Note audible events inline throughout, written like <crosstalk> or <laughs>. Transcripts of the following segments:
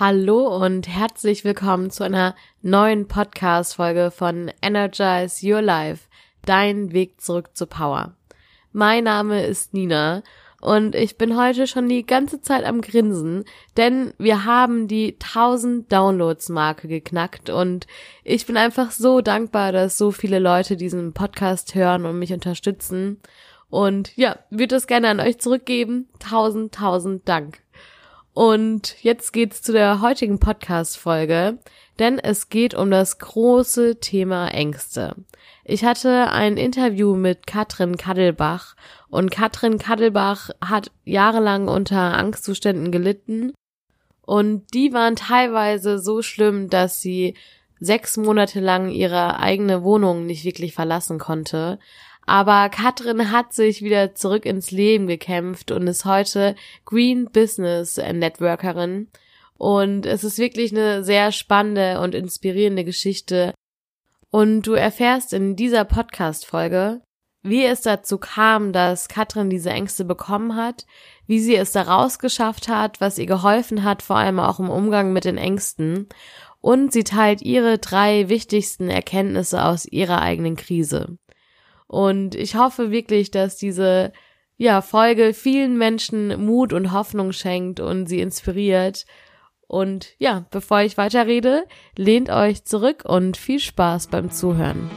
Hallo und herzlich willkommen zu einer neuen Podcast-Folge von Energize Your Life, dein Weg zurück zur Power. Mein Name ist Nina und ich bin heute schon die ganze Zeit am Grinsen, denn wir haben die 1000 Downloads Marke geknackt und ich bin einfach so dankbar, dass so viele Leute diesen Podcast hören und mich unterstützen. Und ja, würde es gerne an euch zurückgeben. Tausend, tausend Dank. Und jetzt geht's zu der heutigen Podcast-Folge, denn es geht um das große Thema Ängste. Ich hatte ein Interview mit Katrin Kaddelbach und Katrin Kaddelbach hat jahrelang unter Angstzuständen gelitten und die waren teilweise so schlimm, dass sie sechs Monate lang ihre eigene Wohnung nicht wirklich verlassen konnte. Aber Katrin hat sich wieder zurück ins Leben gekämpft und ist heute Green Business Networkerin. Und es ist wirklich eine sehr spannende und inspirierende Geschichte. Und du erfährst in dieser Podcast-Folge, wie es dazu kam, dass Katrin diese Ängste bekommen hat, wie sie es daraus geschafft hat, was ihr geholfen hat, vor allem auch im Umgang mit den Ängsten. Und sie teilt ihre drei wichtigsten Erkenntnisse aus ihrer eigenen Krise. Und ich hoffe wirklich, dass diese ja, Folge vielen Menschen Mut und Hoffnung schenkt und sie inspiriert. Und ja, bevor ich weiterrede, lehnt euch zurück und viel Spaß beim Zuhören.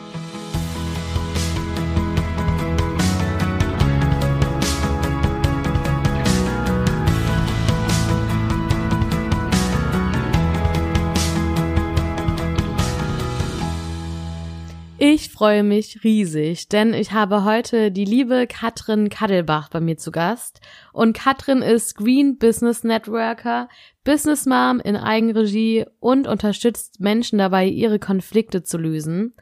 Ich freue mich riesig, denn ich habe heute die liebe Katrin Kaddelbach bei mir zu Gast. Und Katrin ist Green Business Networker, Business Mom in Eigenregie und unterstützt Menschen dabei, ihre Konflikte zu lösen.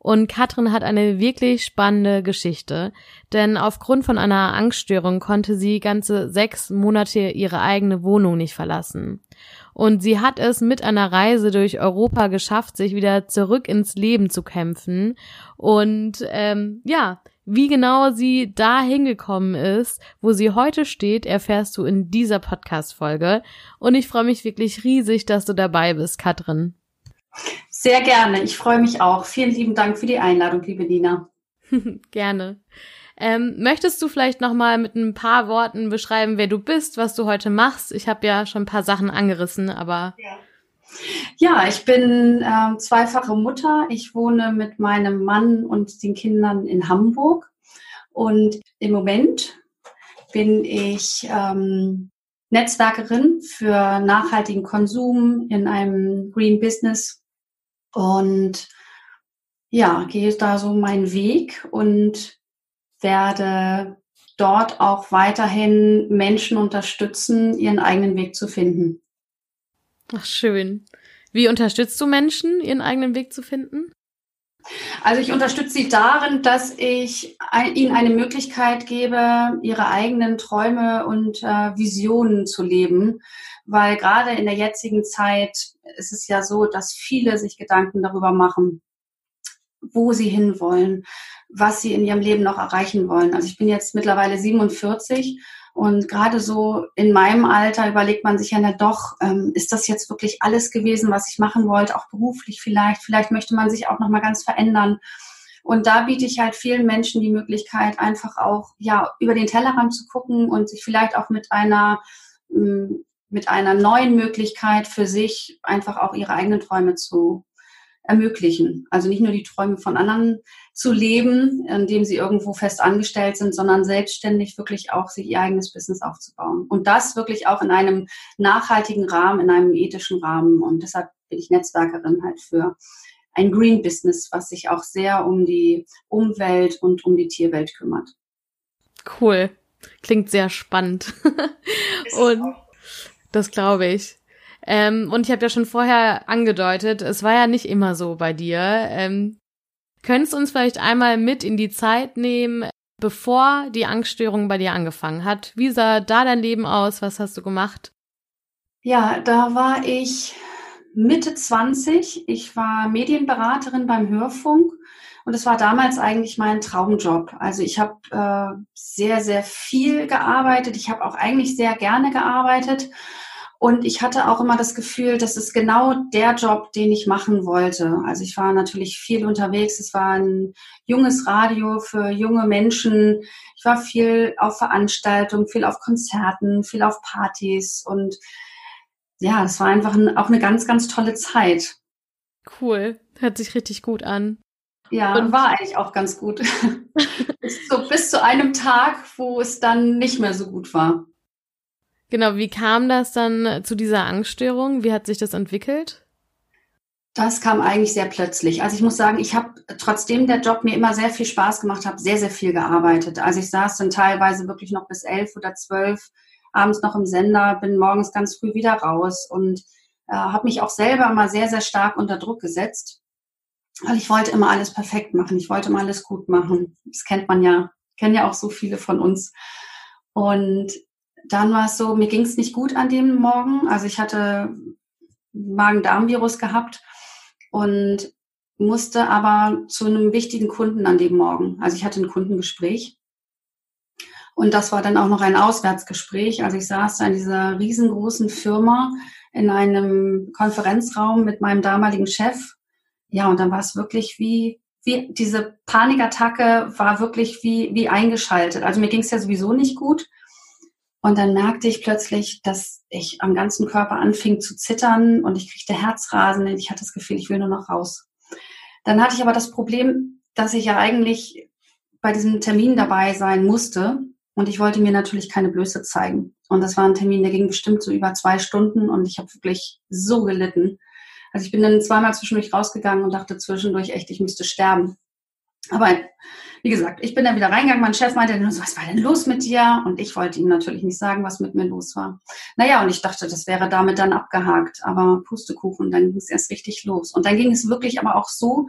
Und Katrin hat eine wirklich spannende Geschichte, denn aufgrund von einer Angststörung konnte sie ganze sechs Monate ihre eigene Wohnung nicht verlassen. Und sie hat es mit einer Reise durch Europa geschafft, sich wieder zurück ins Leben zu kämpfen. Und ähm, ja, wie genau sie da hingekommen ist, wo sie heute steht, erfährst du in dieser Podcast-Folge. Und ich freue mich wirklich riesig, dass du dabei bist, Katrin. Sehr gerne. Ich freue mich auch. Vielen lieben Dank für die Einladung, liebe Nina. <laughs> gerne. Ähm, möchtest du vielleicht noch mal mit ein paar Worten beschreiben, wer du bist, was du heute machst? Ich habe ja schon ein paar Sachen angerissen, aber ja. Ja, ich bin äh, zweifache Mutter. Ich wohne mit meinem Mann und den Kindern in Hamburg. Und im Moment bin ich ähm, Netzwerkerin für nachhaltigen Konsum in einem Green Business und ja, gehe da so meinen Weg und werde dort auch weiterhin Menschen unterstützen, ihren eigenen Weg zu finden. Ach, schön. Wie unterstützt du Menschen, ihren eigenen Weg zu finden? Also ich unterstütze sie darin, dass ich ihnen eine Möglichkeit gebe, ihre eigenen Träume und äh, Visionen zu leben. Weil gerade in der jetzigen Zeit ist es ja so, dass viele sich Gedanken darüber machen, wo sie hinwollen, was sie in ihrem Leben noch erreichen wollen. Also ich bin jetzt mittlerweile 47 und gerade so in meinem Alter überlegt man sich ja, na doch, ähm, ist das jetzt wirklich alles gewesen, was ich machen wollte, auch beruflich vielleicht. Vielleicht möchte man sich auch noch mal ganz verändern. Und da biete ich halt vielen Menschen die Möglichkeit, einfach auch ja über den Tellerrand zu gucken und sich vielleicht auch mit einer mm, mit einer neuen Möglichkeit für sich einfach auch ihre eigenen Träume zu ermöglichen. Also nicht nur die Träume von anderen zu leben, indem sie irgendwo fest angestellt sind, sondern selbstständig wirklich auch sich ihr eigenes Business aufzubauen. Und das wirklich auch in einem nachhaltigen Rahmen, in einem ethischen Rahmen. Und deshalb bin ich Netzwerkerin halt für ein Green Business, was sich auch sehr um die Umwelt und um die Tierwelt kümmert. Cool. Klingt sehr spannend. <laughs> und das glaube ich. Ähm, und ich habe ja schon vorher angedeutet, es war ja nicht immer so bei dir. Ähm, könntest uns vielleicht einmal mit in die Zeit nehmen, bevor die Angststörung bei dir angefangen hat? Wie sah da dein Leben aus? Was hast du gemacht? Ja, da war ich Mitte 20. Ich war Medienberaterin beim Hörfunk und es war damals eigentlich mein Traumjob. Also ich habe äh, sehr, sehr viel gearbeitet. Ich habe auch eigentlich sehr gerne gearbeitet Und ich hatte auch immer das Gefühl, das ist genau der Job, den ich machen wollte. Also ich war natürlich viel unterwegs. Es war ein junges Radio für junge Menschen. Ich war viel auf Veranstaltungen, viel auf Konzerten, viel auf Partys. Und ja, es war einfach ein, auch eine ganz, ganz tolle Zeit. Cool. Hört sich richtig gut an. Ja, und war eigentlich auch ganz gut. <laughs> zu, bis zu einem Tag, wo es dann nicht mehr so gut war. Genau, wie kam das dann zu dieser Angststörung? Wie hat sich das entwickelt? Das kam eigentlich sehr plötzlich. Also ich muss sagen, ich habe trotzdem der Job mir immer sehr viel Spaß gemacht, habe sehr, sehr viel gearbeitet. Also ich saß dann teilweise wirklich noch bis elf oder zwölf abends noch im Sender, bin morgens ganz früh wieder raus und äh, habe mich auch selber mal sehr, sehr stark unter Druck gesetzt, weil ich wollte immer alles perfekt machen. Ich wollte immer alles gut machen. Das kennt man ja, kennen ja auch so viele von uns. Und dann war es so, mir ging es nicht gut an dem Morgen. Also ich hatte Magen-Darm-Virus gehabt und musste aber zu einem wichtigen Kunden an dem Morgen. Also ich hatte ein Kundengespräch. Und das war dann auch noch ein Auswärtsgespräch. Also ich saß da in dieser riesengroßen Firma in einem Konferenzraum mit meinem damaligen Chef. Ja, und dann war es wirklich wie, wie diese Panikattacke war wirklich wie, wie eingeschaltet. Also mir ging es ja sowieso nicht gut. Und dann merkte ich plötzlich, dass ich am ganzen Körper anfing zu zittern und ich kriegte Herzrasen und ich hatte das Gefühl, ich will nur noch raus. Dann hatte ich aber das Problem, dass ich ja eigentlich bei diesem Termin dabei sein musste und ich wollte mir natürlich keine Blöße zeigen. Und das war ein Termin, der ging bestimmt so über zwei Stunden und ich habe wirklich so gelitten. Also ich bin dann zweimal zwischendurch rausgegangen und dachte zwischendurch echt, ich müsste sterben. Aber wie gesagt, ich bin dann wieder reingegangen. Mein Chef meinte dann so, was war denn los mit dir? Und ich wollte ihm natürlich nicht sagen, was mit mir los war. Naja, und ich dachte, das wäre damit dann abgehakt. Aber Pustekuchen, dann ging es erst richtig los. Und dann ging es wirklich aber auch so,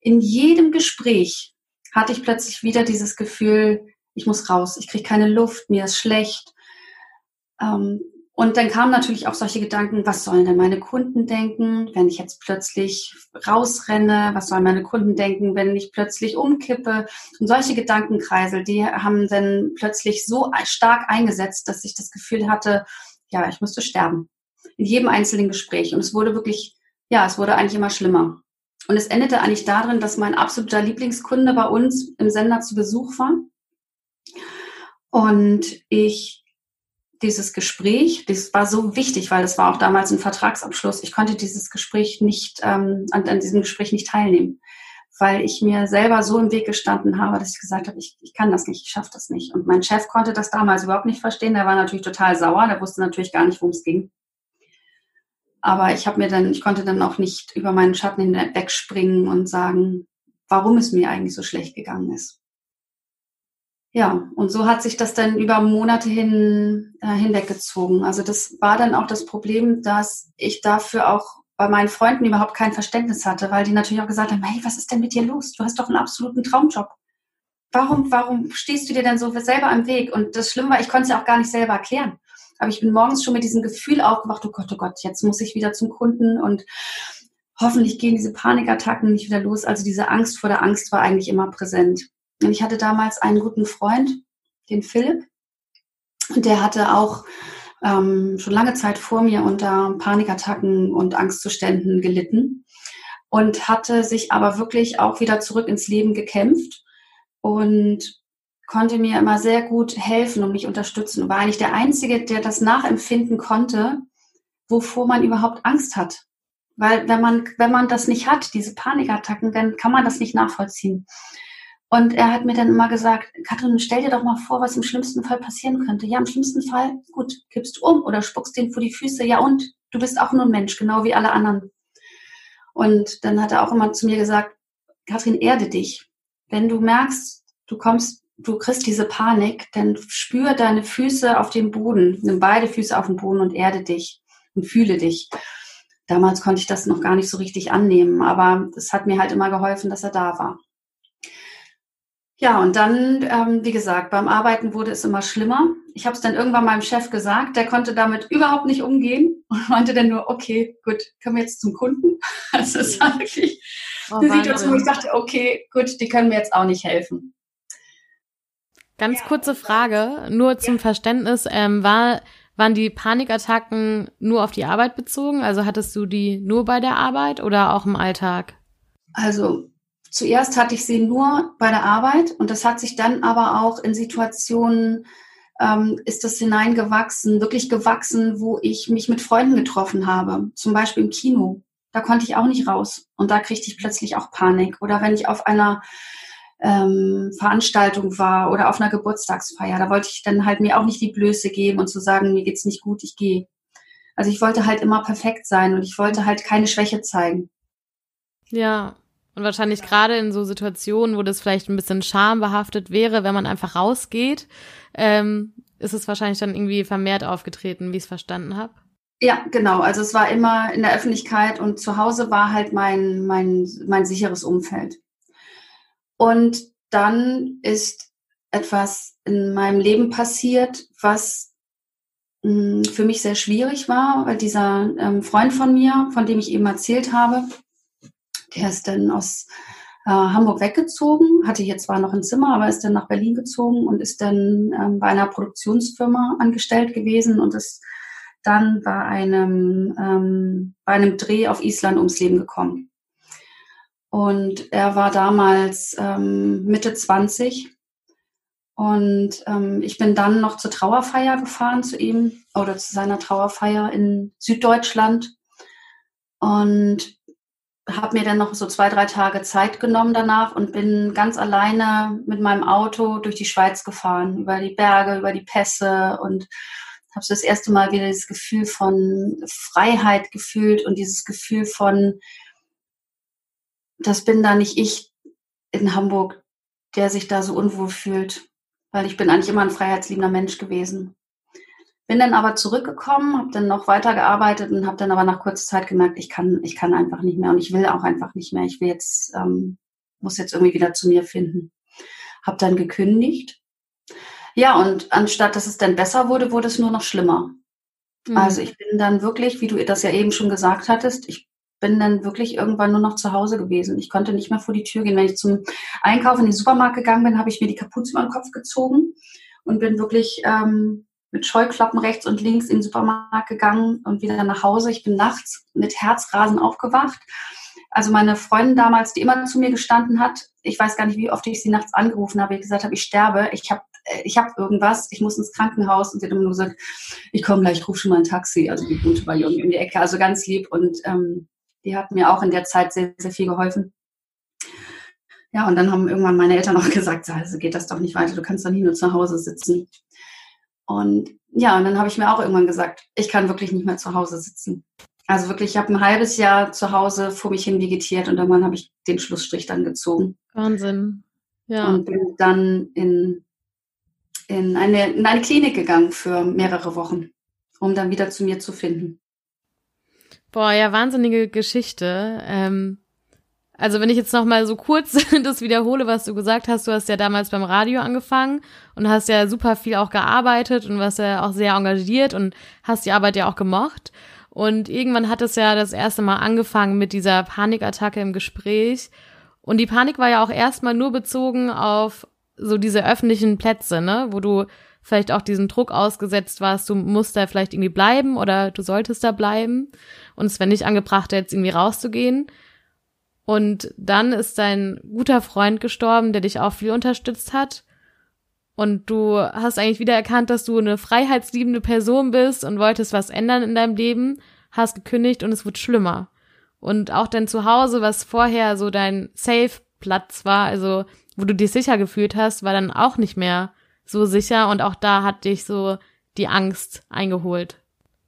in jedem Gespräch hatte ich plötzlich wieder dieses Gefühl, ich muss raus, ich kriege keine Luft, mir ist schlecht. Ähm, und dann kamen natürlich auch solche Gedanken, was sollen denn meine Kunden denken, wenn ich jetzt plötzlich rausrenne? Was sollen meine Kunden denken, wenn ich plötzlich umkippe? Und solche Gedankenkreisel, die haben dann plötzlich so stark eingesetzt, dass ich das Gefühl hatte, ja, ich müsste sterben. In jedem einzelnen Gespräch. Und es wurde wirklich, ja, es wurde eigentlich immer schlimmer. Und es endete eigentlich darin, dass mein absoluter Lieblingskunde bei uns im Sender zu Besuch war. Und ich dieses Gespräch, das war so wichtig, weil das war auch damals ein Vertragsabschluss. Ich konnte dieses Gespräch nicht, ähm, an, diesem Gespräch nicht teilnehmen, weil ich mir selber so im Weg gestanden habe, dass ich gesagt habe, ich, ich kann das nicht, ich schaffe das nicht. Und mein Chef konnte das damals überhaupt nicht verstehen. Der war natürlich total sauer, der wusste natürlich gar nicht, worum es ging. Aber ich habe mir dann, ich konnte dann auch nicht über meinen Schatten hinwegspringen und sagen, warum es mir eigentlich so schlecht gegangen ist. Ja, und so hat sich das dann über Monate hin äh, hinweggezogen. Also das war dann auch das Problem, dass ich dafür auch bei meinen Freunden überhaupt kein Verständnis hatte, weil die natürlich auch gesagt haben, hey, was ist denn mit dir los? Du hast doch einen absoluten Traumjob. Warum, warum stehst du dir denn so selber am Weg? Und das Schlimme war, ich konnte es ja auch gar nicht selber erklären. Aber ich bin morgens schon mit diesem Gefühl aufgewacht, oh Gott, oh Gott, jetzt muss ich wieder zum Kunden und hoffentlich gehen diese Panikattacken nicht wieder los. Also diese Angst vor der Angst war eigentlich immer präsent. Und ich hatte damals einen guten Freund, den Philipp, und der hatte auch ähm, schon lange Zeit vor mir unter Panikattacken und Angstzuständen gelitten und hatte sich aber wirklich auch wieder zurück ins Leben gekämpft und konnte mir immer sehr gut helfen und mich unterstützen und war eigentlich der Einzige, der das nachempfinden konnte, wovor man überhaupt Angst hat. Weil wenn man, wenn man das nicht hat, diese Panikattacken, dann kann man das nicht nachvollziehen. Und er hat mir dann immer gesagt, Katrin, stell dir doch mal vor, was im schlimmsten Fall passieren könnte. Ja, im schlimmsten Fall, gut, kippst du um oder spuckst den vor die Füße. Ja, und du bist auch nur ein Mensch, genau wie alle anderen. Und dann hat er auch immer zu mir gesagt, Katrin, erde dich. Wenn du merkst, du kommst, du kriegst diese Panik, dann spür deine Füße auf dem Boden, nimm beide Füße auf den Boden und erde dich und fühle dich. Damals konnte ich das noch gar nicht so richtig annehmen, aber es hat mir halt immer geholfen, dass er da war. Ja, und dann, ähm, wie gesagt, beim Arbeiten wurde es immer schlimmer. Ich habe es dann irgendwann meinem Chef gesagt, der konnte damit überhaupt nicht umgehen <laughs> und meinte dann nur, okay, gut, können wir jetzt zum Kunden? <laughs> Also es war wirklich oh, eine Situation, wo ich dachte, okay, gut, die können mir jetzt auch nicht helfen. Ganz kurze Frage, nur zum ja. Verständnis, ähm, war Waren die Panikattacken nur auf die Arbeit bezogen? Also hattest du die nur bei der Arbeit oder auch im Alltag? Also zuerst hatte ich sie nur bei der Arbeit und das hat sich dann aber auch in Situationen ähm, ist das hineingewachsen, wirklich gewachsen, wo ich mich mit Freunden getroffen habe, zum Beispiel im Kino. Da konnte ich auch nicht raus und da kriegte ich plötzlich auch Panik. Oder wenn ich auf einer ähm, Veranstaltung war oder auf einer Geburtstagsfeier, da wollte ich dann halt mir auch nicht die Blöße geben und zu sagen, mir geht's nicht gut, ich gehe. Also ich wollte halt immer perfekt sein und ich wollte halt keine Schwäche zeigen. Ja, und wahrscheinlich gerade in so Situationen, wo das vielleicht ein bisschen schambehaftet wäre, wenn man einfach rausgeht, ähm, ist es wahrscheinlich dann irgendwie vermehrt aufgetreten, wie ich es verstanden habe. Ja, genau. Also es war immer in der Öffentlichkeit und zu Hause war halt mein, mein, mein sicheres Umfeld. Und dann ist etwas in meinem Leben passiert, was mh, hm, für mich sehr schwierig war, weil dieser ähm, Freund von mir, von dem ich eben erzählt habe, der ist dann aus äh, Hamburg weggezogen, hatte hier zwar noch ein Zimmer, aber ist dann nach Berlin gezogen und ist dann ähm, bei einer Produktionsfirma angestellt gewesen und ist dann bei einem, ähm, bei einem Dreh auf Island ums Leben gekommen. Und er war damals ähm, Mitte 20 und ähm, ich bin dann noch zur Trauerfeier gefahren zu ihm oder zu seiner Trauerfeier in Süddeutschland und habe mir dann noch so zwei, drei Tage Zeit genommen danach und bin ganz alleine mit meinem Auto durch die Schweiz gefahren, über die Berge, über die Pässe und habe so das erste Mal wieder dieses Gefühl von Freiheit gefühlt und dieses Gefühl von, das bin da nicht ich in Hamburg, der sich da so unwohl fühlt, weil ich bin eigentlich immer ein freiheitsliebender Mensch gewesen. Bin dann aber zurückgekommen, habe dann noch weitergearbeitet und habe dann aber nach kurzer Zeit gemerkt, ich kann, ich kann einfach nicht mehr und ich will auch einfach nicht mehr. Ich will jetzt, ähm, muss jetzt irgendwie wieder zu mir finden. Habe dann gekündigt. Ja, und anstatt dass es dann besser wurde, wurde es nur noch schlimmer. Mhm. Also ich bin dann wirklich, wie du das ja eben schon gesagt hattest, ich bin dann wirklich irgendwann nur noch zu Hause gewesen. Ich konnte nicht mehr vor die Tür gehen. Wenn ich zum Einkaufen in den Supermarkt gegangen bin, habe ich mir die Kapuze über den Kopf gezogen und bin wirklich ähm, mit Scheuklappen rechts und links in den Supermarkt gegangen und wieder nach Hause. Ich bin nachts mit Herzrasen aufgewacht. Also meine Freundin damals, die immer zu mir gestanden hat, ich weiß gar nicht, wie oft ich sie nachts angerufen habe, ich gesagt habe, ich sterbe, ich habe ich hab irgendwas, ich muss ins Krankenhaus und sie hat immer nur gesagt, ich komme gleich, ich rufe schon mal ein Taxi. Also die wohnte bei Jungen in die Ecke, also ganz lieb und ähm, die hat mir auch in der Zeit sehr, sehr viel geholfen. Ja, und dann haben irgendwann meine Eltern auch <laughs> gesagt, also geht das doch nicht weiter, du kannst doch nicht nur zu Hause sitzen. Und ja, und dann habe ich mir auch irgendwann gesagt, ich kann wirklich nicht mehr zu Hause sitzen. Also wirklich, ich habe ein halbes Jahr zu Hause vor mich hin vegetiert und irgendwann habe ich den Schlussstrich dann gezogen. Wahnsinn. Ja. Und bin dann in, in, eine, in eine Klinik gegangen für mehrere Wochen, um dann wieder zu mir zu finden. Boah, ja, wahnsinnige Geschichte. Ähm, also wenn ich jetzt noch mal so kurz <laughs> das wiederhole, was du gesagt hast, du hast ja damals beim Radio angefangen und hast ja super viel auch gearbeitet und warst ja auch sehr engagiert und hast die Arbeit ja auch gemocht. Und irgendwann hat es ja das erste Mal angefangen mit dieser Panikattacke im Gespräch. Und die Panik war ja auch erstmal nur bezogen auf so diese öffentlichen Plätze, ne, wo du vielleicht auch diesen Druck ausgesetzt warst, du musst da vielleicht irgendwie bleiben oder du solltest da bleiben. Und es wäre nicht angebracht, jetzt irgendwie rauszugehen. Und dann ist dein guter Freund gestorben, der dich auch viel unterstützt hat. Und du hast eigentlich wieder erkannt, dass du eine freiheitsliebende Person bist und wolltest was ändern in deinem Leben, hast gekündigt und es wird schlimmer. Und auch dein Zuhause, was vorher so dein Safe-Platz war, also wo du dich sicher gefühlt hast, war dann auch nicht mehr so sicher und auch da hat dich so die Angst eingeholt.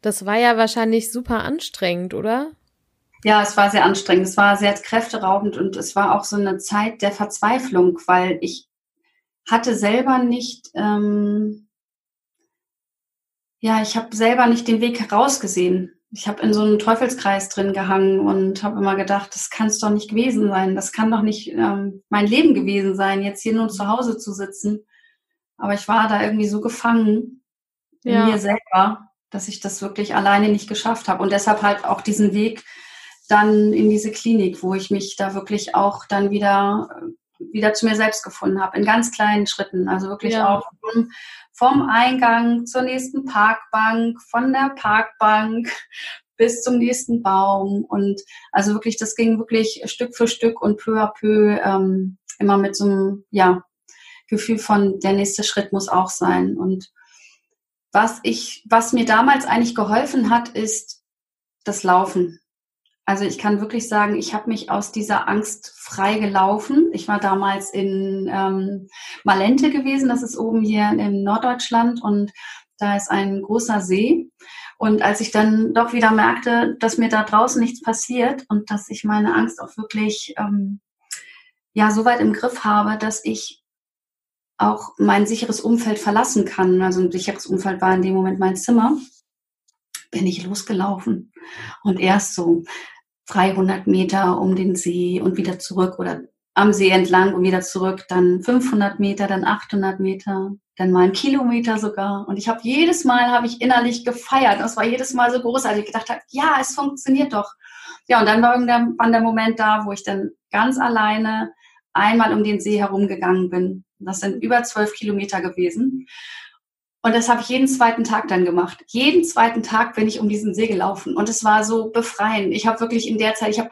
Das war ja wahrscheinlich super anstrengend, oder? Ja, es war sehr anstrengend. Es war sehr kräfteraubend und es war auch so eine Zeit der Verzweiflung, weil ich hatte selber nicht, ähm, ja, ich habe selber nicht den Weg herausgesehen. Ich habe in so einem Teufelskreis drin gehangen und habe immer gedacht, das kann es doch nicht gewesen sein. Das kann doch nicht ähm, mein Leben gewesen sein, jetzt hier nur zu Hause zu sitzen. Aber ich war da irgendwie so gefangen ja. in mir selber, dass ich das wirklich alleine nicht geschafft habe und deshalb halt auch diesen Weg dann in diese Klinik, wo ich mich da wirklich auch dann wieder wieder zu mir selbst gefunden habe, in ganz kleinen Schritten. Also wirklich ja. auch vom Eingang zur nächsten Parkbank, von der Parkbank <laughs> bis zum nächsten Baum. Und also wirklich, das ging wirklich Stück für Stück und peu à peu ähm, immer mit so einem, ja, Gefühl von, der nächste Schritt muss auch sein. Und was ich, was mir damals eigentlich geholfen hat, ist das Laufen. Also ich kann wirklich sagen, ich habe mich aus dieser Angst frei gelaufen. Ich war damals in ähm, Malente gewesen, das ist oben hier in Norddeutschland und da ist ein großer See. Und als ich dann doch wieder merkte, dass mir da draußen nichts passiert und dass ich meine Angst auch wirklich ähm, ja so weit im Griff habe, dass ich auch mein sicheres Umfeld verlassen kann. Also ein sicheres Umfeld war in dem Moment mein Zimmer. Bin ich losgelaufen und erst so 300 Meter um den See und wieder zurück oder am See entlang und wieder zurück, dann 500 Meter, dann 800 Meter, dann mal einen Kilometer sogar. Und ich habe jedes Mal, habe ich innerlich gefeiert. Das war jedes Mal so großartig. Ich gedacht habe, ja, es funktioniert doch. Ja, und dann war irgendwann der Moment da, wo ich dann ganz alleine einmal um den See herumgegangen bin. Das sind über zwölf Kilometer gewesen. Und das habe ich jeden zweiten Tag dann gemacht. Jeden zweiten Tag bin ich um diesen See gelaufen. Und es war so befreiend. Ich habe wirklich in der Zeit, ich habe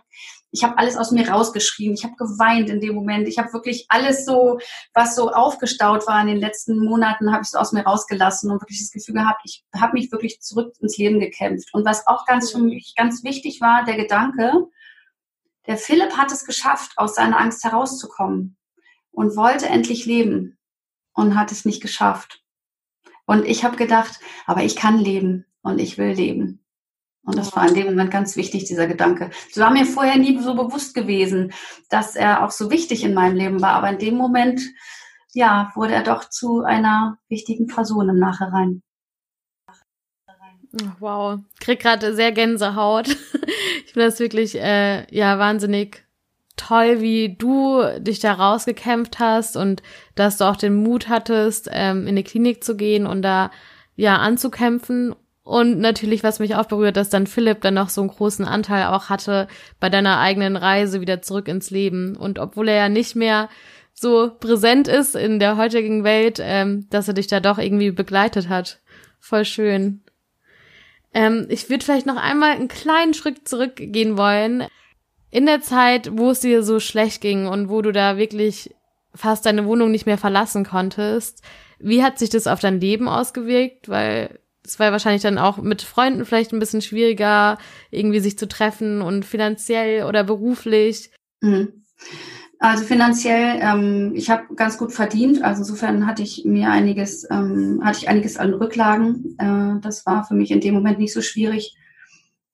ich habe alles aus mir rausgeschrieben. Ich habe geweint in dem Moment. Ich habe wirklich alles so, was so aufgestaut war in den letzten Monaten, habe ich so aus mir rausgelassen und wirklich das Gefühl gehabt, ich habe mich wirklich zurück ins Leben gekämpft. Und was auch ganz für mich ganz wichtig war, der Gedanke, der Philipp hat es geschafft, aus seiner Angst herauszukommen und wollte endlich leben und hat es nicht geschafft. Und ich habe gedacht, aber ich kann leben und ich will leben. Und das war in dem Moment ganz wichtig, dieser Gedanke. Das war mir vorher nie so bewusst gewesen, dass er auch so wichtig in meinem Leben war. Aber in dem Moment, ja, wurde er doch zu einer wichtigen Person im Nachhinein. Wow, krieg gerade sehr Gänsehaut. <laughs> Ich finde das wirklich äh, ja wahnsinnig toll, wie du dich da rausgekämpft hast und dass du auch den Mut hattest, ähm, in die Klinik zu gehen und da ja anzukämpfen. Und natürlich, was mich auch berührt, dass dann Philipp dann noch so einen großen Anteil auch hatte bei deiner eigenen Reise wieder zurück ins Leben. Und obwohl er ja nicht mehr so präsent ist in der heutigen Welt, ähm, dass er dich da doch irgendwie begleitet hat. Voll schön. Ähm, ich würde vielleicht noch einmal einen kleinen Schritt zurückgehen wollen in der Zeit, wo es dir so schlecht ging und wo du da wirklich fast deine Wohnung nicht mehr verlassen konntest, wie hat sich das auf dein Leben ausgewirkt? Weil es war wahrscheinlich dann auch mit Freunden vielleicht ein bisschen schwieriger, irgendwie sich zu treffen und finanziell oder beruflich. Mhm. Also finanziell, ähm, ich habe ganz gut verdient. Also insofern hatte ich mir einiges, ähm, hatte ich einiges an Rücklagen. Äh, das war für mich in dem Moment nicht so schwierig.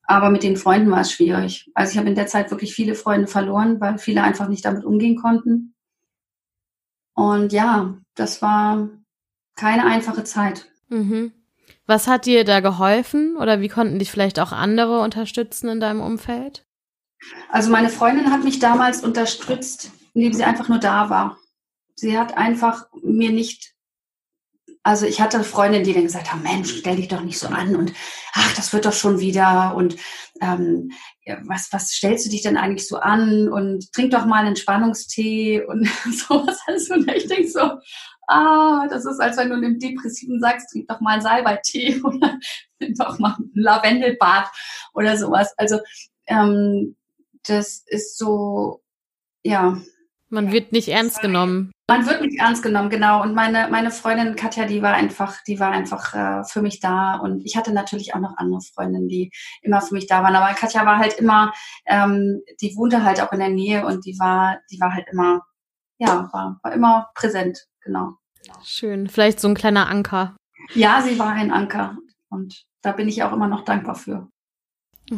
Aber mit den Freunden war es schwierig. Also ich habe in der Zeit wirklich viele Freunde verloren, weil viele einfach nicht damit umgehen konnten. Und ja, das war keine einfache Zeit. Mhm. Was hat dir da geholfen oder wie konnten dich vielleicht auch andere unterstützen in deinem Umfeld? Also meine Freundin hat mich damals unterstützt, indem sie einfach nur da war. Sie hat einfach mir nicht also ich hatte Freundinnen, die dann gesagt haben, Mensch, stell dich doch nicht so an und ach, das wird doch schon wieder und ähm, was, was stellst du dich denn eigentlich so an und trink doch mal einen Entspannungstee und <laughs> sowas alles. Und ich denke so, ah, das ist, als wenn du einem Depressiven sagst, trink doch mal einen Salbeitee <laughs> oder nimm doch mal ein Lavendelbad oder sowas. Also ähm, das ist so, ja, man wird nicht ernst genommen. Man wird nicht ernst genommen, genau. Und meine, meine Freundin Katja, die war einfach, die war einfach äh, für mich da. Und ich hatte natürlich auch noch andere Freundinnen, die immer für mich da waren. Aber Katja war halt immer, ähm, die wohnte halt auch in der Nähe und die war, die war halt immer, ja, war, war immer präsent, genau. Schön. Vielleicht so ein kleiner Anker. Ja, sie war ein Anker. Und da bin ich auch immer noch dankbar für.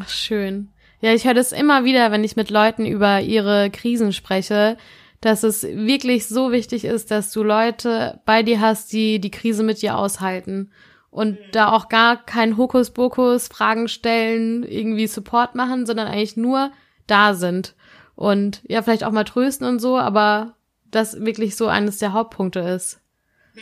Ach, schön. Ja, ich höre das immer wieder, wenn ich mit Leuten über ihre Krisen spreche, dass es wirklich so wichtig ist, dass du Leute bei dir hast, die die Krise mit dir aushalten und mhm. da auch gar kein Hokuspokus, Fragen stellen, irgendwie Support machen, sondern eigentlich nur da sind und ja, vielleicht auch mal trösten und so, aber das wirklich so eines der Hauptpunkte ist. Mhm.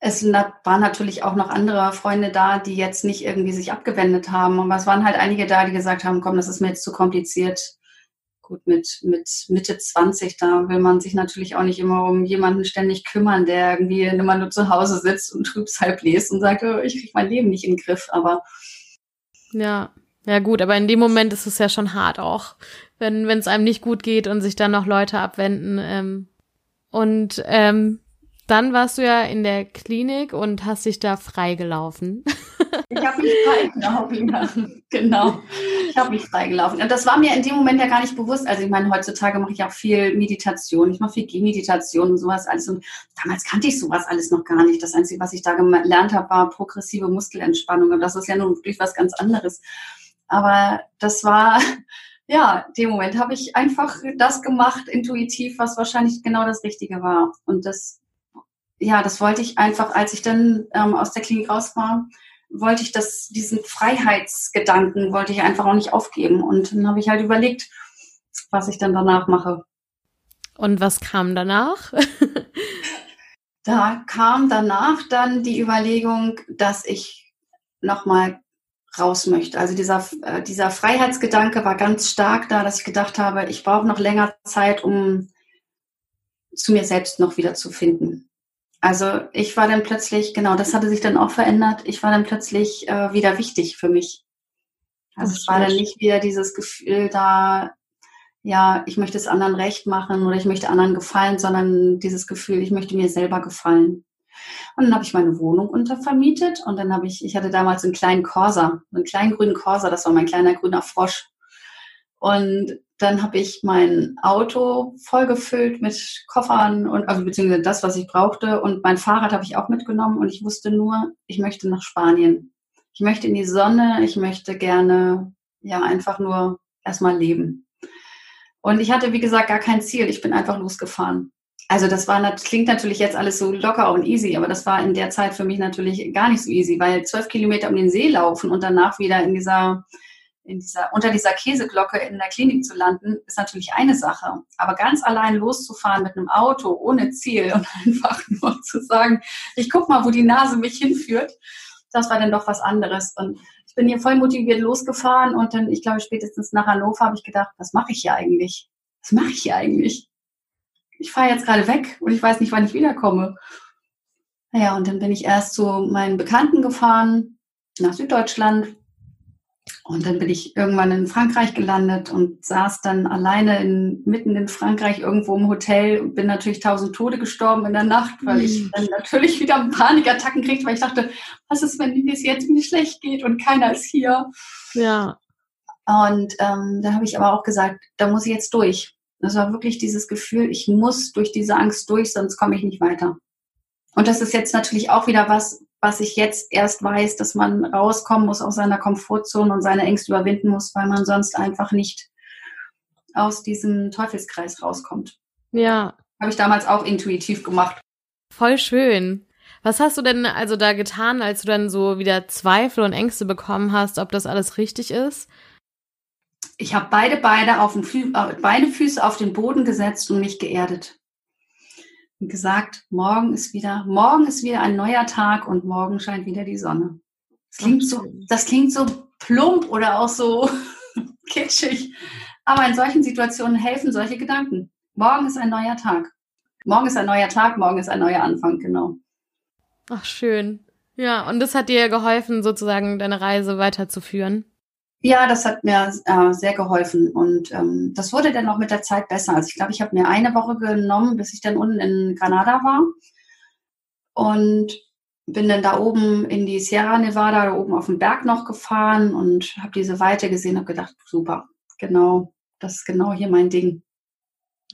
Es waren natürlich auch noch andere Freunde da, die jetzt nicht irgendwie sich abgewendet haben, aber es waren halt einige da, die gesagt haben, komm, das ist mir jetzt zu kompliziert gut, mit, mit Mitte 20, da will man sich natürlich auch nicht immer um jemanden ständig kümmern, der irgendwie immer nur zu Hause sitzt und Trübsal bläst und sagt, oh, ich kriege mein Leben nicht in den Griff. Aber ja, ja gut, aber in dem Moment ist es ja schon hart auch, wenn es einem nicht gut geht und sich dann noch Leute abwenden. Ähm, und ähm, dann warst du ja in der Klinik und hast dich da freigelaufen. <laughs> Ich habe mich freigelaufen, genau. Ich habe mich freigelaufen. Und das war mir in dem Moment ja gar nicht bewusst. Also ich meine, heutzutage mache ich auch viel Meditation. Ich mache viel Gehmeditation und sowas alles. Und damals kannte ich sowas alles noch gar nicht. Das Einzige, was ich da gelernt habe, war progressive Muskelentspannung. Und das ist ja nun wirklich was ganz anderes. Aber das war, <laughs> ja, dem Moment habe ich einfach das gemacht, intuitiv, was wahrscheinlich genau das Richtige war. Und das ja, das wollte ich einfach, als ich dann ähm, aus der Klinik raus war, wollte ich das, diesen Freiheitsgedanken wollte ich einfach auch nicht aufgeben. Und dann habe ich halt überlegt, was ich dann danach mache. Und was kam danach? <laughs> da kam danach dann die Überlegung, dass ich nochmal raus möchte. Also dieser, äh, dieser Freiheitsgedanke war ganz stark da, dass ich gedacht habe, ich brauche noch länger Zeit, um zu mir selbst noch wieder zu finden. Also ich war dann plötzlich, genau, das hatte sich dann auch verändert. Ich war dann plötzlich äh, wieder wichtig für mich. Also es war dann nicht wieder dieses Gefühl da, ja, ich möchte es anderen recht machen oder ich möchte anderen gefallen, sondern dieses Gefühl, ich möchte mir selber gefallen. Und dann habe ich meine Wohnung untervermietet und dann habe ich, ich hatte damals einen kleinen Corsa, einen kleinen grünen Corsa, das war mein kleiner grüner Frosch. Und dann habe ich mein Auto vollgefüllt mit Koffern und also beziehungsweise das, was ich brauchte. Und mein Fahrrad habe ich auch mitgenommen und ich wusste nur, ich möchte nach Spanien. Ich möchte in die Sonne, ich möchte gerne ja einfach nur erstmal leben. Und ich hatte, wie gesagt, gar kein Ziel. Ich bin einfach losgefahren. Also das war, das klingt natürlich jetzt alles so locker und easy, aber das war in der Zeit für mich natürlich gar nicht so easy, weil zwölf Kilometer um den See laufen und danach wieder in dieser in dieser, unter dieser Käseglocke in der Klinik zu landen, ist natürlich eine Sache. Aber ganz allein loszufahren mit einem Auto ohne Ziel und <laughs> einfach nur zu sagen, ich guck mal, wo die Nase mich hinführt, das war dann doch was anderes. Und ich bin hier voll motiviert losgefahren und dann, ich glaube, spätestens nach Hannover habe ich gedacht, was mache ich hier eigentlich? Was mache ich hier eigentlich? Ich fahre jetzt gerade weg und ich weiß nicht, wann ich wiederkomme. Naja, und dann bin ich erst zu meinen Bekannten gefahren, nach Süddeutschland, und dann bin ich irgendwann in Frankreich gelandet und saß dann alleine in, mitten in Frankreich irgendwo im Hotel und bin natürlich tausend Tode gestorben in der Nacht, weil ich hm. dann natürlich wieder Panikattacken kriegte, weil ich dachte, was ist, wenn es jetzt mir schlecht geht und keiner ist hier? Ja. Und ähm, da habe ich aber auch gesagt, da muss ich jetzt durch. Das war wirklich dieses Gefühl, ich muss durch diese Angst durch, sonst komme ich nicht weiter. Und das ist jetzt natürlich auch wieder was, was ich jetzt erst weiß, dass man rauskommen muss aus seiner Komfortzone und seine Ängste überwinden muss, weil man sonst einfach nicht aus diesem Teufelskreis rauskommt. Ja. Habe ich damals auch intuitiv gemacht. Voll schön. Was hast du denn also da getan, als du dann so wieder Zweifel und Ängste bekommen hast, ob das alles richtig ist? Ich habe beide Beine auf den Fü äh, beide Füße auf den Boden gesetzt und mich geerdet gesagt, morgen ist wieder, morgen ist wieder ein neuer Tag und morgen scheint wieder die Sonne. Das klingt so, das klingt so plump oder auch so <laughs> kitschig. Aber in solchen Situationen helfen solche Gedanken. Morgen ist ein neuer Tag. Morgen ist ein neuer Tag, morgen ist ein neuer Anfang, genau. Ach, schön. Ja, und das hat dir geholfen, sozusagen deine Reise weiterzuführen. Ja, das hat mir äh, sehr geholfen und ähm, das wurde dann auch mit der Zeit besser. Also ich glaube, ich habe mir eine Woche genommen, bis ich dann unten in Granada war und bin dann da oben in die Sierra Nevada, da oben auf dem Berg noch gefahren und habe diese Weite gesehen, habe gedacht, super, genau, das ist genau hier mein Ding.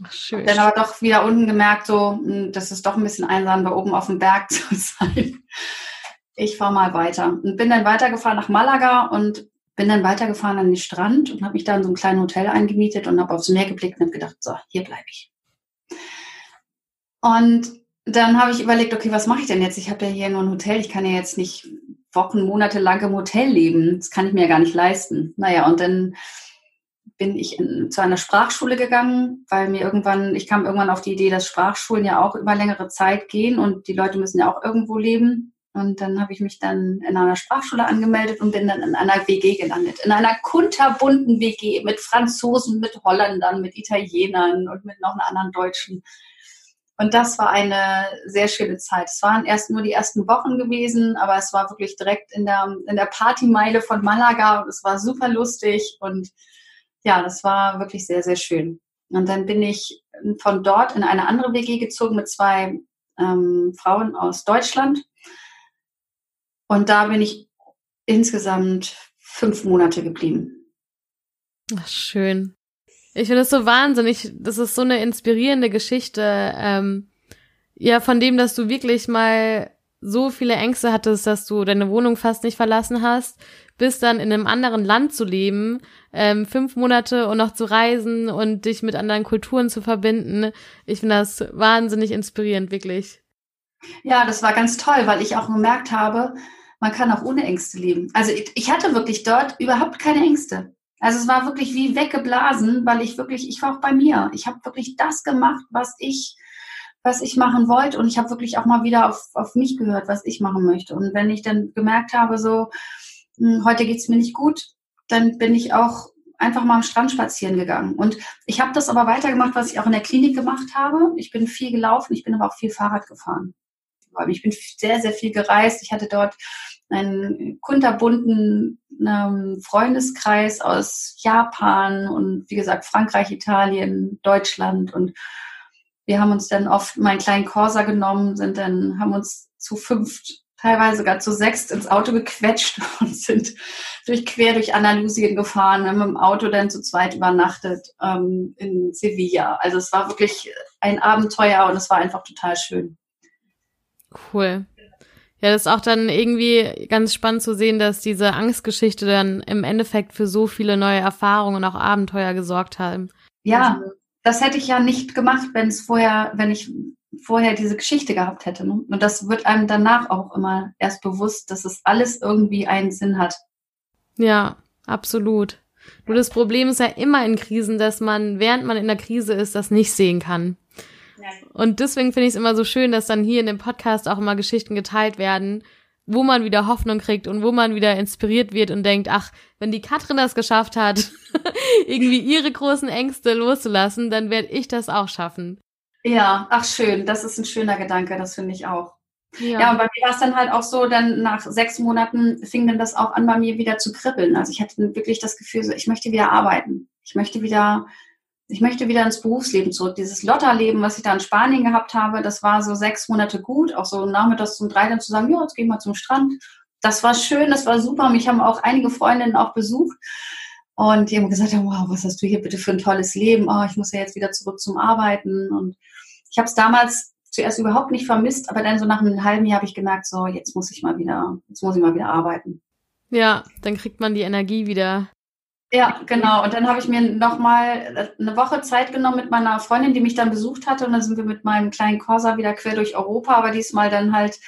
Ach, schön. Dann aber doch wieder unten gemerkt, so, hm, das ist doch ein bisschen einsam, da oben auf dem Berg <laughs> zu sein. Ich fahre mal weiter und bin dann weitergefahren nach Malaga und bin dann weitergefahren an den Strand und habe mich da in so einem kleinen Hotel eingemietet und habe aufs Meer geblickt und gedacht, so, hier bleibe ich. Und dann habe ich überlegt, okay, was mache ich denn jetzt? Ich habe ja hier nur ein Hotel, ich kann ja jetzt nicht Wochen, Monate lang im Hotel leben. Das kann ich mir ja gar nicht leisten. Naja, und dann bin ich in, zu einer Sprachschule gegangen, weil mir irgendwann, ich kam irgendwann auf die Idee, dass Sprachschulen ja auch über längere Zeit gehen und die Leute müssen ja auch irgendwo leben. Und dann habe ich mich dann in einer Sprachschule angemeldet und bin dann in einer WG gelandet. In einer kunterbunten WG mit Franzosen, mit Holländern, mit Italienern und mit noch einer anderen Deutschen. Und das war eine sehr schöne Zeit. Es waren erst nur die ersten Wochen gewesen, aber es war wirklich direkt in der, in der Partymeile von Malaga und es war super lustig und ja, das war wirklich sehr, sehr schön. Und dann bin ich von dort in eine andere WG gezogen mit zwei ähm, Frauen aus Deutschland. Und da bin ich insgesamt fünf Monate geblieben. Ach, schön. Ich finde das so wahnsinnig. Das ist so eine inspirierende Geschichte. Ähm, ja, von dem, dass du wirklich mal so viele Ängste hattest, dass du deine Wohnung fast nicht verlassen hast, bis dann in einem anderen Land zu leben, ähm, fünf Monate und noch zu reisen und dich mit anderen Kulturen zu verbinden. Ich finde das wahnsinnig inspirierend, wirklich. Ja, das war ganz toll, weil ich auch gemerkt habe, man kann auch ohne Ängste leben. Also ich, hatte wirklich dort überhaupt keine Ängste. Also es war wirklich wie weggeblasen, weil ich wirklich, ich war auch bei mir. Ich habe wirklich das gemacht, was ich, was ich machen wollte und ich habe wirklich auch mal wieder auf, auf mich gehört, was ich machen möchte. Und wenn ich dann gemerkt habe, so hm, heute geht's mir nicht gut, dann bin ich auch einfach mal am Strand spazieren gegangen. Und ich habe das aber weitergemacht, was ich auch in der Klinik gemacht habe. Ich bin viel gelaufen, ich bin aber auch viel Fahrrad gefahren. Ich bin sehr, sehr viel gereist. Ich hatte dort einen kunterbunten ähm, Freundeskreis aus Japan und wie gesagt Frankreich, Italien, Deutschland und wir haben uns dann oft meinen kleinen Corsa genommen, sind dann, haben uns zu fünft, teilweise sogar zu sechst ins Auto gequetscht <laughs> und sind durch quer durch Andalusien gefahren, haben im Auto dann zu zweit übernachtet ähm, in Sevilla. Also es war wirklich ein Abenteuer und es war einfach total schön. Cool. Ja, das ist auch dann irgendwie ganz spannend zu sehen, dass diese Angstgeschichte dann im Endeffekt für so viele neue Erfahrungen und auch Abenteuer gesorgt haben. Ja, also, das hätte ich ja nicht gemacht, wenn es vorher, wenn ich vorher diese Geschichte gehabt hätte. Ne? Und das wird einem danach auch immer erst bewusst, dass es alles irgendwie einen Sinn hat. Ja, absolut. Nur das Problem ist ja immer in Krisen, dass man, während man in der Krise ist, das nicht sehen kann. Und deswegen finde ich es immer so schön, dass dann hier in dem Podcast auch immer Geschichten geteilt werden, wo man wieder Hoffnung kriegt und wo man wieder inspiriert wird und denkt, ach, wenn die Katrin das geschafft hat, <laughs> irgendwie ihre großen Ängste loszulassen, dann werde ich das auch schaffen. Ja, ach schön, das ist ein schöner Gedanke, das finde ich auch. Ja. ja, und bei mir war es dann halt auch so, dann nach sechs Monaten fing dann das auch an, bei mir wieder zu kribbeln. Also ich hatte wirklich das Gefühl, so, ich möchte wieder arbeiten. Ich möchte wieder ich möchte wieder ins Berufsleben zurück. Dieses Lotterleben, was ich da in Spanien gehabt habe, das war so sechs Monate gut, auch so nachmittags zum drei dann zu sagen, ja, jetzt gehen wir zum Strand. Das war schön, das war super. Mich haben auch einige Freundinnen auch besucht. Und die haben gesagt, wow, was hast du hier bitte für ein tolles Leben? Oh, ich muss ja jetzt wieder zurück zum Arbeiten. Und ich habe es damals zuerst überhaupt nicht vermisst, aber dann so nach einem halben Jahr habe ich gemerkt, so jetzt muss ich mal wieder, jetzt muss ich mal wieder arbeiten. Ja, dann kriegt man die Energie wieder. Ja, genau. Und dann habe ich mir nochmal eine Woche Zeit genommen mit meiner Freundin, die mich dann besucht hatte. Und dann sind wir mit meinem kleinen Corsa wieder quer durch Europa, aber diesmal dann halt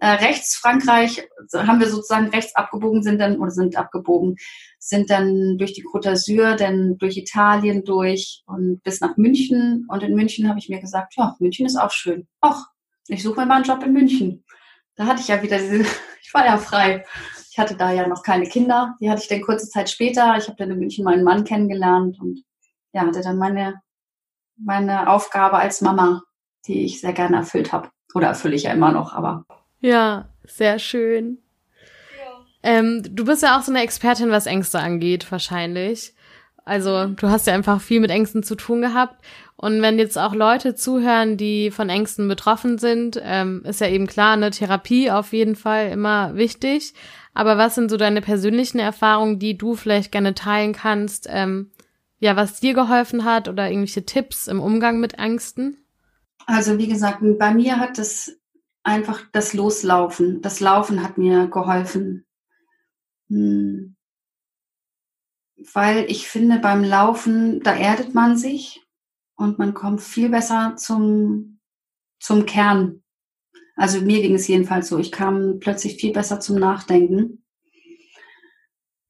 äh, rechts Frankreich, haben wir sozusagen rechts abgebogen, sind dann, oder sind abgebogen, sind dann durch die Côte d'Azur, dann durch Italien durch und bis nach München. Und in München habe ich mir gesagt, ja, München ist auch schön. Ach, ich suche mir mal einen Job in München. Da hatte ich ja wieder diese, <laughs> ich war ja frei. Ich hatte da ja noch keine Kinder. Die hatte ich dann kurze Zeit später. Ich habe dann in München meinen Mann kennengelernt und ja, hatte dann meine, meine Aufgabe als Mama, die ich sehr gerne erfüllt habe. Oder erfülle ich ja immer noch, aber. Ja, sehr schön. Ja. Ähm, du bist ja auch so eine Expertin, was Ängste angeht, wahrscheinlich. Also du hast ja einfach viel mit Ängsten zu tun gehabt. Und wenn jetzt auch Leute zuhören, die von Ängsten betroffen sind, ähm, ist ja eben klar, eine Therapie auf jeden Fall immer wichtig. Aber was sind so deine persönlichen Erfahrungen, die du vielleicht gerne teilen kannst? Ähm, ja, was dir geholfen hat oder irgendwelche Tipps im Umgang mit Ängsten? Also wie gesagt, bei mir hat es einfach das Loslaufen, das Laufen hat mir geholfen. Hm. Weil ich finde, beim Laufen, da erdet man sich und man kommt viel besser zum, zum Kern also mir ging es jedenfalls so. Ich kam plötzlich viel besser zum Nachdenken.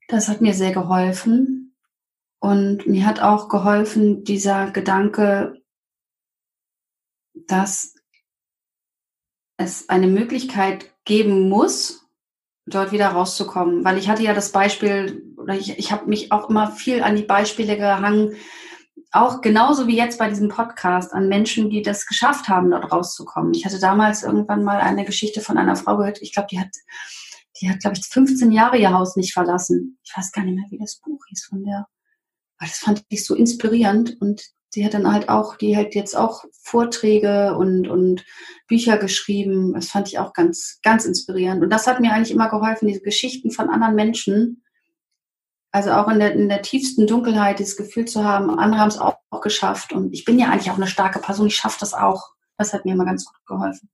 Das hat mir sehr geholfen. Und mir hat auch geholfen dieser Gedanke, dass es eine Möglichkeit geben muss, dort wieder rauszukommen. Weil ich hatte ja das Beispiel, oder ich, ich habe mich auch immer viel an die Beispiele gehangen, auch genauso wie jetzt bei diesem Podcast, an Menschen, die das geschafft haben, dort rauszukommen. Ich hatte damals irgendwann mal eine Geschichte von einer Frau gehört, ich glaube, die hat, die hat, glaube ich, 15 Jahre ihr Haus nicht verlassen. Ich weiß gar nicht mehr, wie das Buch hieß von der. Aber das fand ich so inspirierend und die hat dann halt auch, die hat jetzt auch Vorträge und, und Bücher geschrieben. Das fand ich auch ganz, ganz inspirierend. Und das hat mir eigentlich immer geholfen, diese Geschichten von anderen Menschen, also auch in der, in der tiefsten Dunkelheit das Gefühl zu haben, andere haben es auch, auch geschafft. Und ich bin ja eigentlich auch eine starke Person, ich schaffe das auch. Das hat mir immer ganz gut geholfen.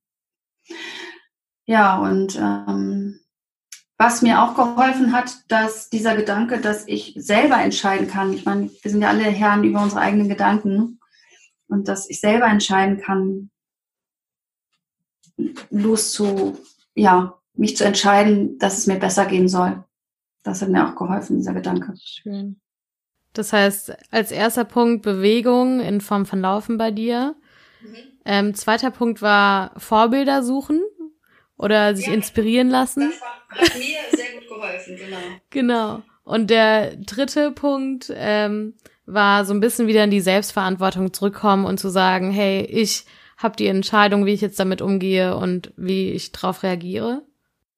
Ja, und ähm, was mir auch geholfen hat, dass dieser Gedanke, dass ich selber entscheiden kann, ich meine, wir sind ja alle Herren über unsere eigenen Gedanken und dass ich selber entscheiden kann, loszu, ja, mich zu entscheiden, dass es mir besser gehen soll. Das hat mir auch geholfen, dieser Gedanke. Schön. Das heißt, als erster Punkt Bewegung in Form von Laufen bei dir. Mhm. Ähm, zweiter Punkt war Vorbilder suchen oder sich ja, inspirieren lassen. Das war, hat mir sehr gut geholfen, genau. genau. Und der dritte Punkt ähm, war so ein bisschen wieder in die Selbstverantwortung zurückkommen und zu sagen, hey, ich habe die Entscheidung, wie ich jetzt damit umgehe und wie ich darauf reagiere.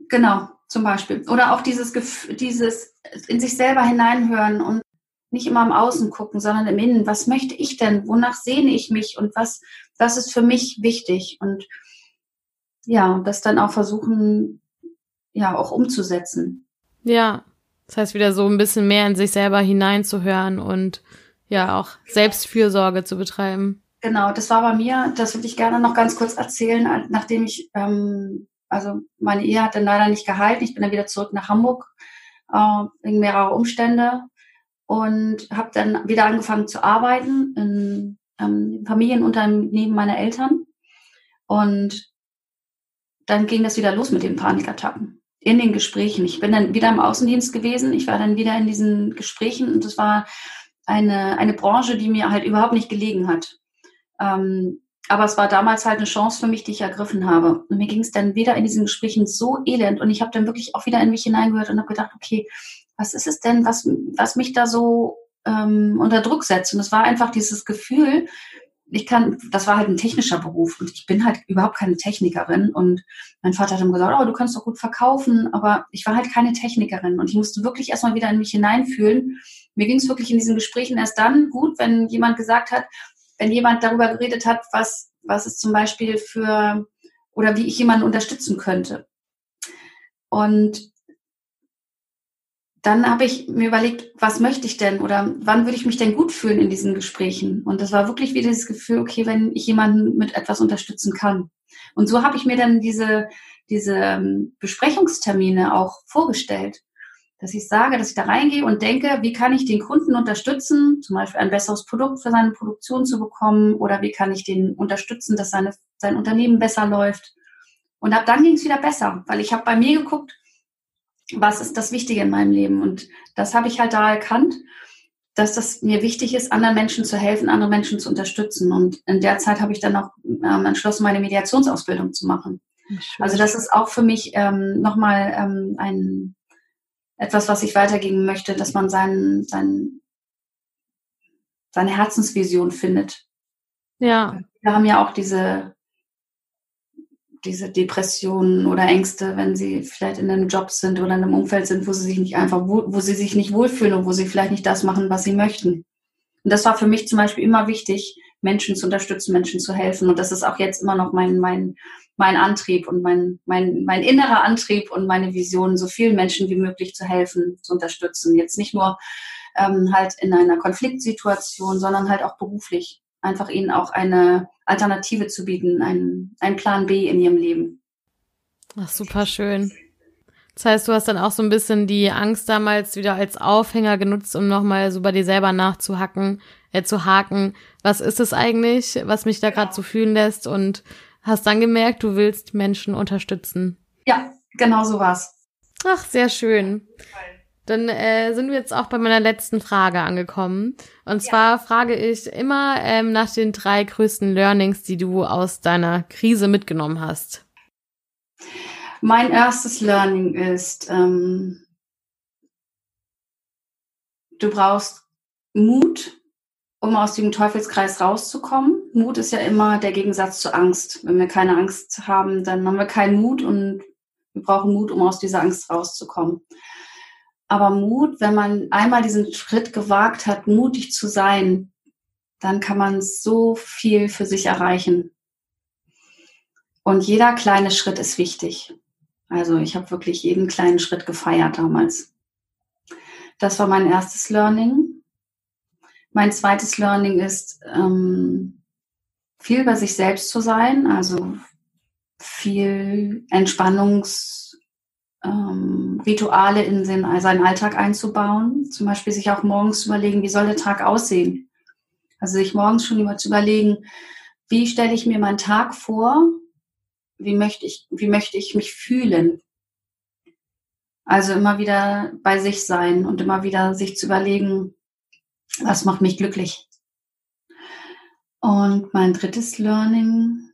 Genau, zum Beispiel. Oder auch dieses, dieses in sich selber hineinhören und nicht immer im Außen gucken, sondern im Innen. Was möchte ich denn? Wonach sehne ich mich? Und was, was ist für mich wichtig? Und ja, das dann auch versuchen, ja, auch umzusetzen. Ja, das heißt wieder so ein bisschen mehr in sich selber hineinzuhören und ja, auch Selbstfürsorge zu betreiben. Genau, das war bei mir, das würde ich gerne noch ganz kurz erzählen, nachdem ich, ähm, also meine Ehe hat dann leider nicht gehalten. Ich bin dann wieder zurück nach Hamburg äh, wegen mehrerer Umstände und habe dann wieder angefangen zu arbeiten in ähm, Familienunternehmen meiner Eltern. Und dann ging das wieder los mit den Panikattacken in den Gesprächen. Ich bin dann wieder im Außendienst gewesen. Ich war dann wieder in diesen Gesprächen und das war eine, eine Branche, die mir halt überhaupt nicht gelegen hat. Ähm, aber es war damals halt eine Chance für mich, die ich ergriffen habe. Und mir ging es dann wieder in diesen Gesprächen so elend und ich habe dann wirklich auch wieder in mich hineingehört und habe gedacht, okay, was ist es denn, was, was mich da so ähm, unter Druck setzt? Und es war einfach dieses Gefühl, ich kann, das war halt ein technischer Beruf und ich bin halt überhaupt keine Technikerin und mein Vater hat dann gesagt, oh, du kannst doch gut verkaufen, aber ich war halt keine Technikerin und ich musste wirklich erstmal wieder in mich hineinfühlen. Mir ging es wirklich in diesen Gesprächen erst dann gut, wenn jemand gesagt hat, wenn jemand darüber geredet hat, was, was es zum Beispiel für oder wie ich jemanden unterstützen könnte. Und dann habe ich mir überlegt, was möchte ich denn oder wann würde ich mich denn gut fühlen in diesen Gesprächen? Und das war wirklich wieder das Gefühl, okay, wenn ich jemanden mit etwas unterstützen kann. Und so habe ich mir dann diese, diese ähm, Besprechungstermine auch vorgestellt, dass ich sage, dass ich da reingehe und denke, wie kann ich den Kunden unterstützen, zum Beispiel ein besseres Produkt für seine Produktion zu bekommen oder wie kann ich den unterstützen, dass seine, sein Unternehmen besser läuft. Und ab dann ging es wieder besser, weil ich habe bei mir geguckt, was ist das Wichtige in meinem Leben? Und das habe ich halt da erkannt, dass das mir wichtig ist, anderen Menschen zu helfen, andere Menschen zu unterstützen. Und in der Zeit habe ich dann auch ähm, entschlossen, meine Mediationsausbildung zu machen. Schön. Also das ist auch für mich ähm, nochmal ähm, ein etwas, was ich weitergeben möchte, dass man sein, sein, seine Herzensvision findet. Ja. Wir haben ja auch diese diese Depressionen oder Ängste, wenn sie vielleicht in einem Job sind oder in einem Umfeld sind, wo sie sich nicht einfach, wo, wo sie sich nicht wohlfühlen und wo sie vielleicht nicht das machen, was sie möchten. Und das war für mich zum Beispiel immer wichtig, Menschen zu unterstützen, Menschen zu helfen. Und das ist auch jetzt immer noch mein, mein, mein Antrieb und mein, mein, mein innerer Antrieb und meine Vision, so vielen Menschen wie möglich zu helfen, zu unterstützen. Jetzt nicht nur ähm, halt in einer Konfliktsituation, sondern halt auch beruflich einfach ihnen auch eine Alternative zu bieten, einen, einen Plan B in ihrem Leben. Ach, super schön. Das heißt, du hast dann auch so ein bisschen die Angst damals wieder als Aufhänger genutzt, um nochmal so bei dir selber nachzuhacken, äh, zu haken. Was ist es eigentlich, was mich da gerade so fühlen lässt? Und hast dann gemerkt, du willst Menschen unterstützen. Ja, genau so war's. Ach, sehr schön. Dann äh, sind wir jetzt auch bei meiner letzten Frage angekommen. Und zwar ja. frage ich immer ähm, nach den drei größten Learnings, die du aus deiner Krise mitgenommen hast. Mein erstes Learning ist, ähm, du brauchst Mut, um aus dem Teufelskreis rauszukommen. Mut ist ja immer der Gegensatz zu Angst. Wenn wir keine Angst haben, dann haben wir keinen Mut und wir brauchen Mut, um aus dieser Angst rauszukommen. Aber Mut, wenn man einmal diesen Schritt gewagt hat, mutig zu sein, dann kann man so viel für sich erreichen. Und jeder kleine Schritt ist wichtig. Also ich habe wirklich jeden kleinen Schritt gefeiert damals. Das war mein erstes Learning. Mein zweites Learning ist, ähm, viel bei sich selbst zu sein, also viel Entspannungsrituale ähm, in seinen Alltag einzubauen. Zum Beispiel sich auch morgens zu überlegen, wie soll der Tag aussehen? Also sich morgens schon immer zu überlegen, wie stelle ich mir meinen Tag vor? Wie möchte ich, wie möchte ich mich fühlen? Also immer wieder bei sich sein und immer wieder sich zu überlegen, was macht mich glücklich? Und mein drittes Learning,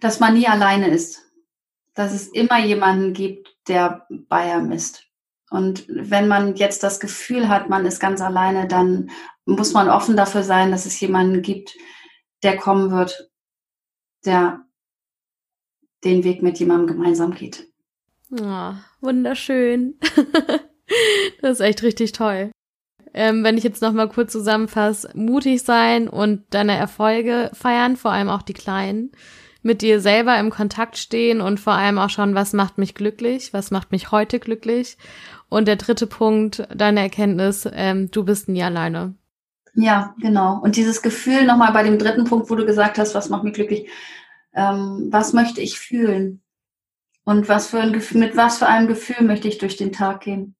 dass man nie alleine ist. Dass es immer jemanden gibt, der bei einem ist. Und wenn man jetzt das Gefühl hat, man ist ganz alleine, dann muss man offen dafür sein, dass es jemanden gibt, der kommen wird, der den Weg mit jemandem gemeinsam geht. Oh, wunderschön. <laughs> das ist echt richtig toll. Ähm, wenn ich jetzt noch mal kurz zusammenfasse, mutig sein und deine Erfolge feiern, vor allem auch die kleinen, mit dir selber im Kontakt stehen und vor allem auch schauen, was macht mich glücklich, was macht mich heute glücklich. Und der dritte Punkt, deine Erkenntnis, ähm, du bist nie alleine. Ja, genau. Und dieses Gefühl nochmal bei dem dritten Punkt, wo du gesagt hast, was macht mich glücklich, ähm, was möchte ich fühlen? Und was für ein Gefühl, mit was für einem Gefühl möchte ich durch den Tag gehen?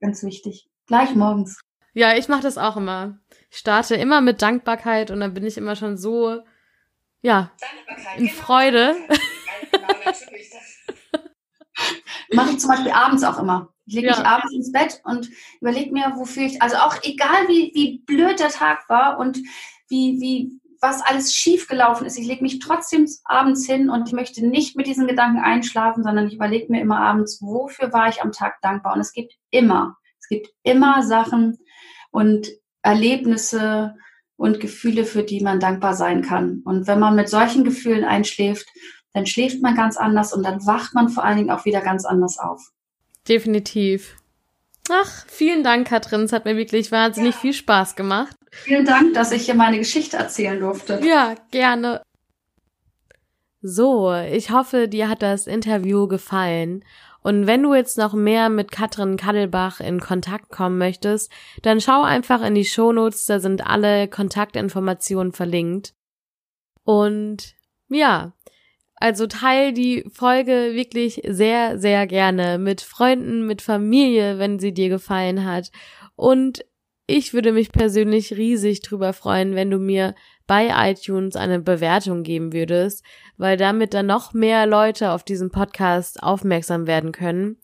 Ganz wichtig. Gleich morgens. Ja, ich mache das auch immer. Ich starte immer mit Dankbarkeit und dann bin ich immer schon so, ja, in genau. Freude. <laughs> <laughs> mache ich zum Beispiel abends auch immer. Ich lege ja. mich abends ins Bett und überlege mir, wofür ich, also auch egal wie, wie blöd der Tag war und wie, wie, was alles schief gelaufen ist. Ich lege mich trotzdem abends hin und ich möchte nicht mit diesen Gedanken einschlafen, sondern ich überlege mir immer abends, wofür war ich am Tag dankbar. Und es gibt immer, es gibt immer Sachen und Erlebnisse und Gefühle, für die man dankbar sein kann. Und wenn man mit solchen Gefühlen einschläft, dann schläft man ganz anders und dann wacht man vor allen Dingen auch wieder ganz anders auf. Definitiv. Ach, vielen Dank, Katrin. Es hat mir wirklich wahnsinnig ja. viel Spaß gemacht. Vielen Dank, dass ich hier meine Geschichte erzählen durfte. Ja, gerne. So, ich hoffe, dir hat das Interview gefallen. Und wenn du jetzt noch mehr mit Katrin Kaddelbach in Kontakt kommen möchtest, dann schau einfach in die Shownotes, da sind alle Kontaktinformationen verlinkt. Und ja, also teil die Folge wirklich sehr, sehr gerne mit Freunden, mit Familie, wenn sie dir gefallen hat. Und ich würde mich persönlich riesig drüber freuen, wenn du mir bei iTunes eine Bewertung geben würdest, weil damit dann noch mehr Leute auf diesen Podcast aufmerksam werden können.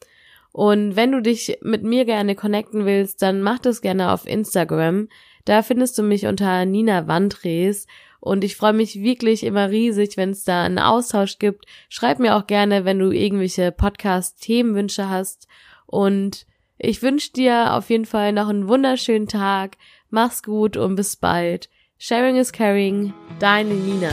Und wenn du dich mit mir gerne connecten willst, dann mach das gerne auf Instagram. Da findest du mich unter Nina Wandres und ich freue mich wirklich immer riesig, wenn es da einen Austausch gibt. Schreib mir auch gerne, wenn du irgendwelche Podcast-Themenwünsche hast. Und ich wünsche dir auf jeden Fall noch einen wunderschönen Tag. Mach's gut und bis bald. Sharing is caring. Deine Nina.